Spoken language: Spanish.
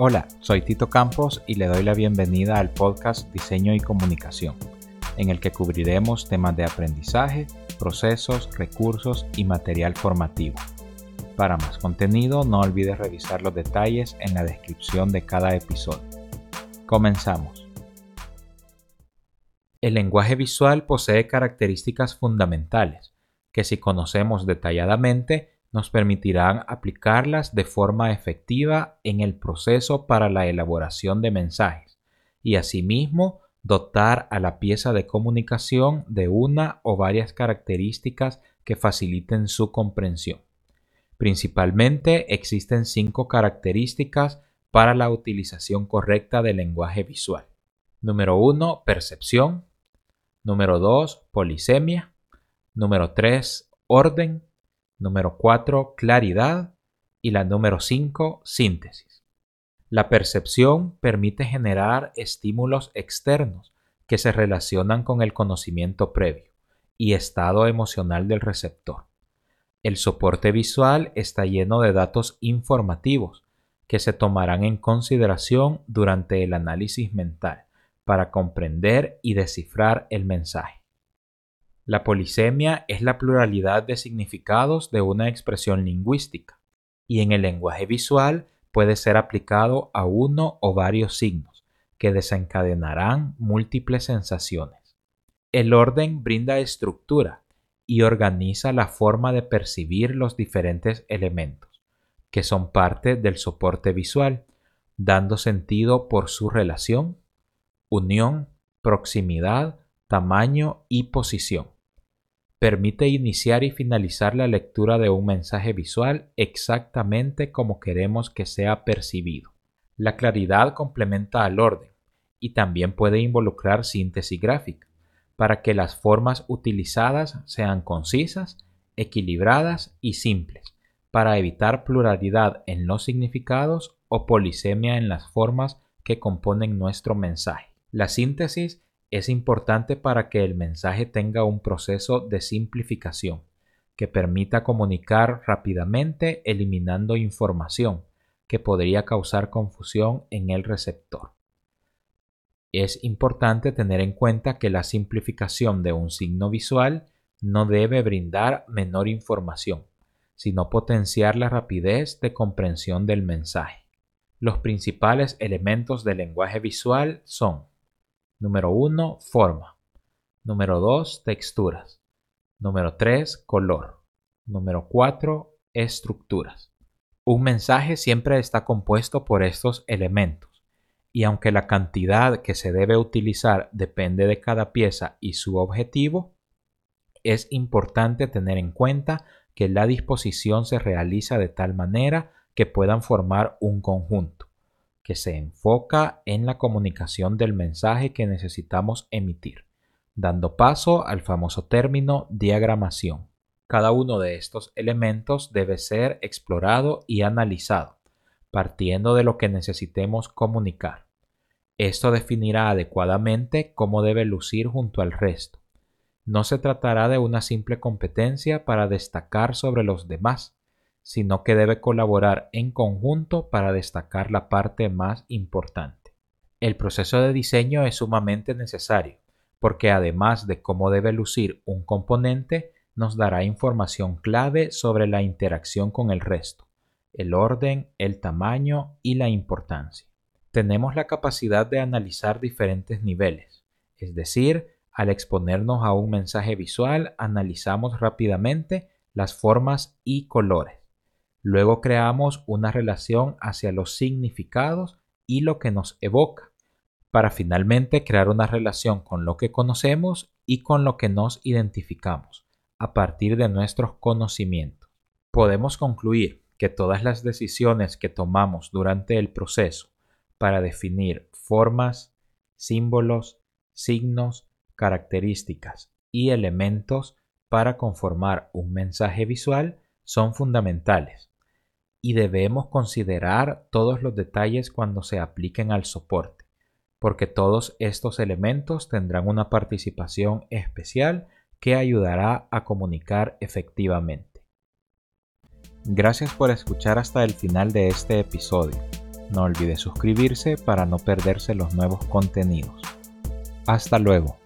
Hola, soy Tito Campos y le doy la bienvenida al podcast Diseño y Comunicación, en el que cubriremos temas de aprendizaje, procesos, recursos y material formativo. Para más contenido no olvides revisar los detalles en la descripción de cada episodio. Comenzamos. El lenguaje visual posee características fundamentales que si conocemos detalladamente nos permitirán aplicarlas de forma efectiva en el proceso para la elaboración de mensajes y asimismo dotar a la pieza de comunicación de una o varias características que faciliten su comprensión. Principalmente existen cinco características para la utilización correcta del lenguaje visual. Número 1. Percepción. Número 2. Polisemia. Número 3. Orden. Número 4, claridad. Y la número 5, síntesis. La percepción permite generar estímulos externos que se relacionan con el conocimiento previo y estado emocional del receptor. El soporte visual está lleno de datos informativos que se tomarán en consideración durante el análisis mental para comprender y descifrar el mensaje. La polisemia es la pluralidad de significados de una expresión lingüística y en el lenguaje visual puede ser aplicado a uno o varios signos que desencadenarán múltiples sensaciones. El orden brinda estructura y organiza la forma de percibir los diferentes elementos, que son parte del soporte visual, dando sentido por su relación, unión, proximidad, tamaño y posición permite iniciar y finalizar la lectura de un mensaje visual exactamente como queremos que sea percibido. La claridad complementa al orden y también puede involucrar síntesis gráfica para que las formas utilizadas sean concisas, equilibradas y simples, para evitar pluralidad en los significados o polisemia en las formas que componen nuestro mensaje. La síntesis es importante para que el mensaje tenga un proceso de simplificación que permita comunicar rápidamente eliminando información que podría causar confusión en el receptor. Es importante tener en cuenta que la simplificación de un signo visual no debe brindar menor información, sino potenciar la rapidez de comprensión del mensaje. Los principales elementos del lenguaje visual son Número 1, forma. Número 2, texturas. Número 3, color. Número 4, estructuras. Un mensaje siempre está compuesto por estos elementos, y aunque la cantidad que se debe utilizar depende de cada pieza y su objetivo, es importante tener en cuenta que la disposición se realiza de tal manera que puedan formar un conjunto que se enfoca en la comunicación del mensaje que necesitamos emitir, dando paso al famoso término diagramación. Cada uno de estos elementos debe ser explorado y analizado, partiendo de lo que necesitemos comunicar. Esto definirá adecuadamente cómo debe lucir junto al resto. No se tratará de una simple competencia para destacar sobre los demás, sino que debe colaborar en conjunto para destacar la parte más importante. El proceso de diseño es sumamente necesario, porque además de cómo debe lucir un componente, nos dará información clave sobre la interacción con el resto, el orden, el tamaño y la importancia. Tenemos la capacidad de analizar diferentes niveles, es decir, al exponernos a un mensaje visual, analizamos rápidamente las formas y colores Luego creamos una relación hacia los significados y lo que nos evoca, para finalmente crear una relación con lo que conocemos y con lo que nos identificamos, a partir de nuestros conocimientos. Podemos concluir que todas las decisiones que tomamos durante el proceso para definir formas, símbolos, signos, características y elementos para conformar un mensaje visual son fundamentales y debemos considerar todos los detalles cuando se apliquen al soporte, porque todos estos elementos tendrán una participación especial que ayudará a comunicar efectivamente. Gracias por escuchar hasta el final de este episodio. No olvide suscribirse para no perderse los nuevos contenidos. Hasta luego.